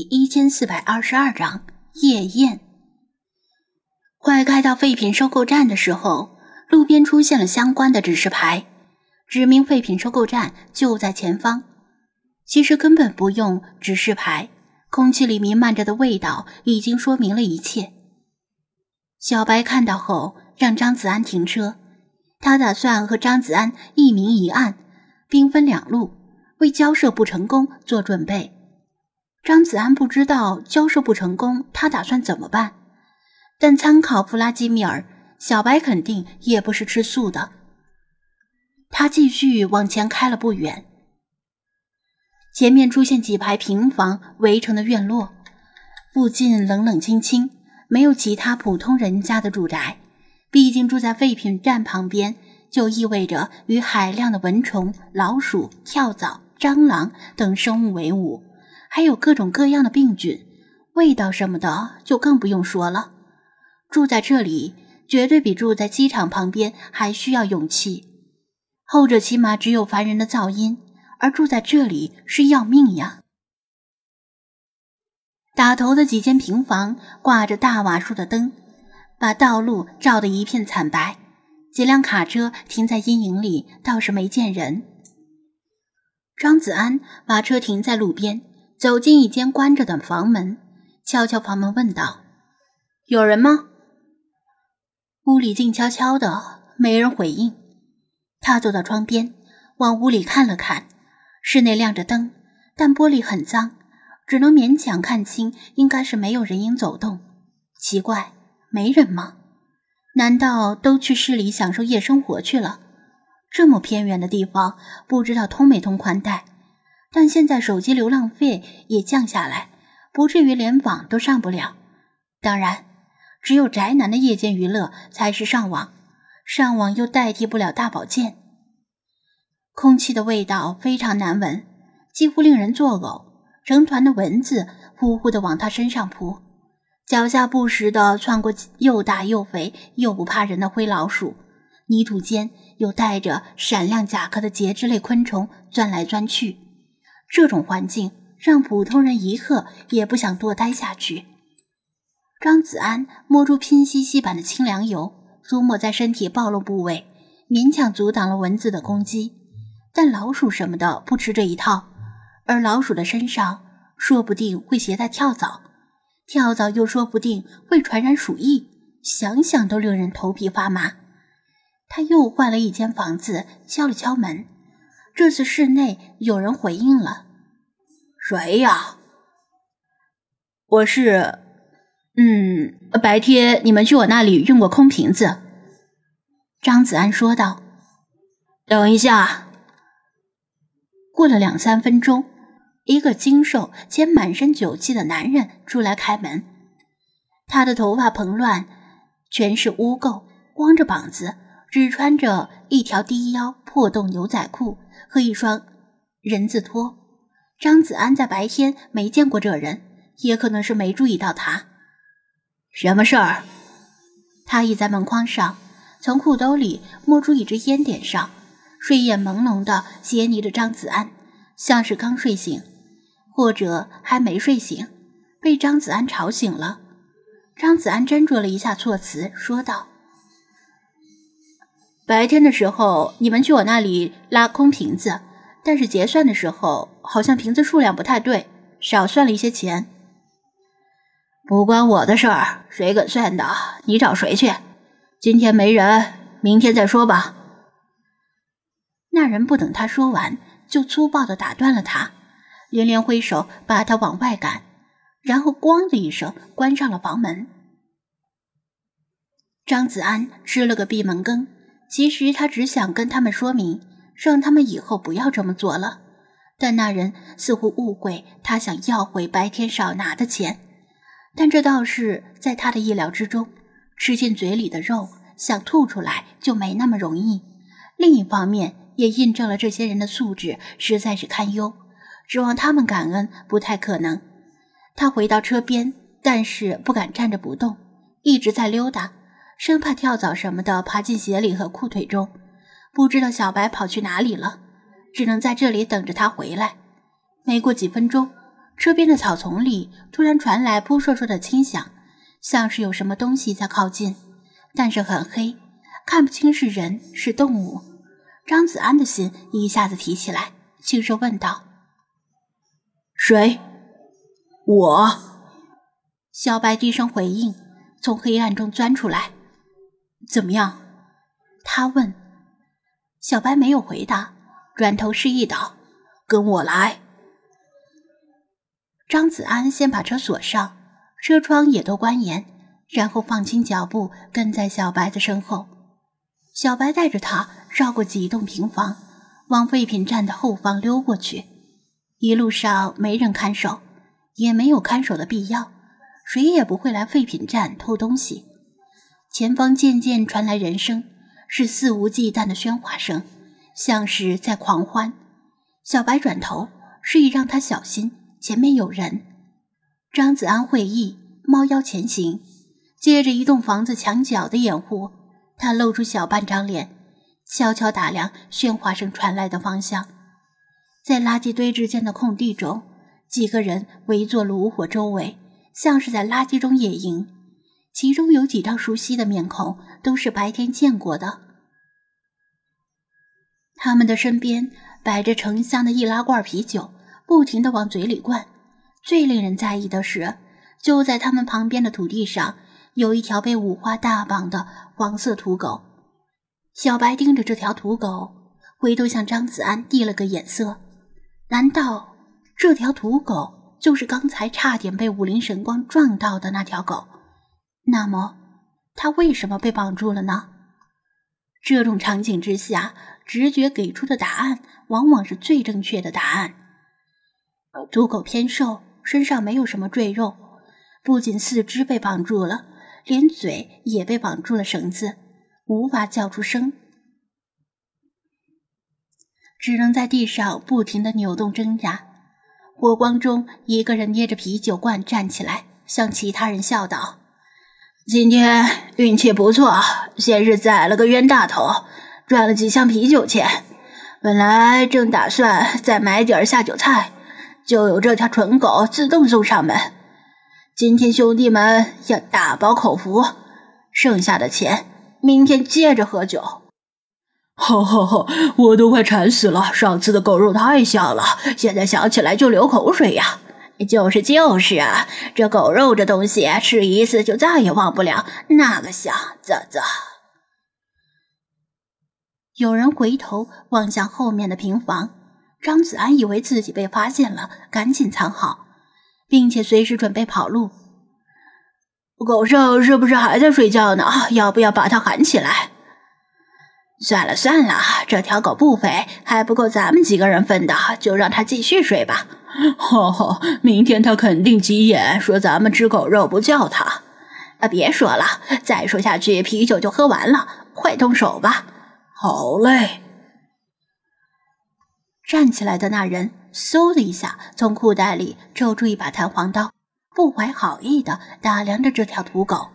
第一千四百二十二章夜宴。快开到废品收购站的时候，路边出现了相关的指示牌，指明废品收购站就在前方。其实根本不用指示牌，空气里弥漫着的味道已经说明了一切。小白看到后，让张子安停车，他打算和张子安一明一暗，兵分两路，为交涉不成功做准备。张子安不知道交涉不成功，他打算怎么办？但参考弗拉基米尔，小白肯定也不是吃素的。他继续往前开了不远，前面出现几排平房围成的院落，附近冷冷清清，没有其他普通人家的住宅。毕竟住在废品站旁边，就意味着与海量的蚊虫、老鼠、跳蚤、蟑螂等生物为伍。还有各种各样的病菌，味道什么的就更不用说了。住在这里，绝对比住在机场旁边还需要勇气。后者起码只有烦人的噪音，而住在这里是要命呀。打头的几间平房挂着大瓦数的灯，把道路照得一片惨白。几辆卡车停在阴影里，倒是没见人。张子安把车停在路边。走进一间关着的房门，敲敲房门，问道：“有人吗？”屋里静悄悄的，没人回应。他走到窗边，往屋里看了看，室内亮着灯，但玻璃很脏，只能勉强看清，应该是没有人影走动。奇怪，没人吗？难道都去市里享受夜生活去了？这么偏远的地方，不知道通没通宽带？但现在手机流浪费也降下来，不至于连网都上不了。当然，只有宅男的夜间娱乐才是上网，上网又代替不了大保健。空气的味道非常难闻，几乎令人作呕。成团的蚊子呼呼地往他身上扑，脚下不时地窜过又大又肥又不怕人的灰老鼠，泥土间有带着闪亮甲壳的节肢类昆虫钻来钻去。这种环境让普通人一刻也不想多待下去。张子安摸出拼夕夕版的清凉油，涂抹在身体暴露部位，勉强阻挡了蚊子的攻击。但老鼠什么的不吃这一套，而老鼠的身上说不定会携带跳蚤，跳蚤又说不定会传染鼠疫，想想都令人头皮发麻。他又换了一间房子，敲了敲门。这次室内有人回应了：“谁呀？我是……嗯，白天你们去我那里用过空瓶子。”张子安说道。“等一下。”过了两三分钟，一个精瘦且满身酒气的男人出来开门。他的头发蓬乱，全是污垢，光着膀子，只穿着一条低腰破洞牛仔裤。和一双人字拖，张子安在白天没见过这人，也可能是没注意到他。什么事儿？他倚在门框上，从裤兜里摸出一支烟点上，睡眼朦胧的斜睨着张子安，像是刚睡醒，或者还没睡醒，被张子安吵醒了。张子安斟酌了一下措辞，说道。白天的时候，你们去我那里拉空瓶子，但是结算的时候，好像瓶子数量不太对，少算了一些钱。不关我的事儿，谁给算的？你找谁去？今天没人，明天再说吧。那人不等他说完，就粗暴的打断了他，连连挥手把他往外赶，然后咣的一声关上了房门。张子安吃了个闭门羹。其实他只想跟他们说明，让他们以后不要这么做了。但那人似乎误会他想要回白天少拿的钱，但这倒是在他的意料之中。吃进嘴里的肉，想吐出来就没那么容易。另一方面，也印证了这些人的素质实在是堪忧，指望他们感恩不太可能。他回到车边，但是不敢站着不动，一直在溜达。生怕跳蚤什么的爬进鞋里和裤腿中，不知道小白跑去哪里了，只能在这里等着他回来。没过几分钟，车边的草丛里突然传来扑簌簌的轻响，像是有什么东西在靠近，但是很黑，看不清是人是动物。张子安的心一下子提起来，轻声问道：“谁？”“我。”小白低声回应，从黑暗中钻出来。“怎么样？”他问。小白没有回答，转头示意道：“跟我来。”张子安先把车锁上，车窗也都关严，然后放轻脚步，跟在小白的身后。小白带着他绕过几栋平房，往废品站的后方溜过去。一路上没人看守，也没有看守的必要，谁也不会来废品站偷东西。前方渐渐传来人声。是肆无忌惮的喧哗声，像是在狂欢。小白转头示意让他小心，前面有人。张子安会意，猫腰前行，借着一栋房子墙角的掩护，他露出小半张脸，悄悄打量喧哗声传来的方向。在垃圾堆之间的空地中，几个人围坐炉火周围，像是在垃圾中野营。其中有几张熟悉的面孔，都是白天见过的。他们的身边摆着成箱的易拉罐啤酒，不停的往嘴里灌。最令人在意的是，就在他们旁边的土地上，有一条被五花大绑的黄色土狗。小白盯着这条土狗，回头向张子安递了个眼色。难道这条土狗就是刚才差点被武林神光撞到的那条狗？那么，他为什么被绑住了呢？这种场景之下，直觉给出的答案往往是最正确的答案。土狗偏瘦，身上没有什么赘肉，不仅四肢被绑住了，连嘴也被绑住了绳子，无法叫出声，只能在地上不停的扭动挣扎。火光中，一个人捏着啤酒罐站起来，向其他人笑道。今天运气不错，先是宰了个冤大头，赚了几箱啤酒钱。本来正打算再买点下酒菜，就有这条蠢狗自动送上门。今天兄弟们要大饱口福，剩下的钱明天接着喝酒。吼吼吼！我都快馋死了，上次的狗肉太香了，现在想起来就流口水呀。就是就是啊，这狗肉这东西吃一次就再也忘不了，那个香，啧啧。有人回头望向后面的平房，张子安以为自己被发现了，赶紧藏好，并且随时准备跑路。狗剩是不是还在睡觉呢？要不要把它喊起来？算了算了，这条狗不肥，还不够咱们几个人分的，就让它继续睡吧。吼 吼！明天他肯定急眼，说咱们吃狗肉不叫他。啊，别说了，再说下去啤酒就喝完了。快动手吧！好嘞。站起来的那人嗖的一下从裤袋里抽出一把弹簧刀，不怀好意的打量着这条土狗。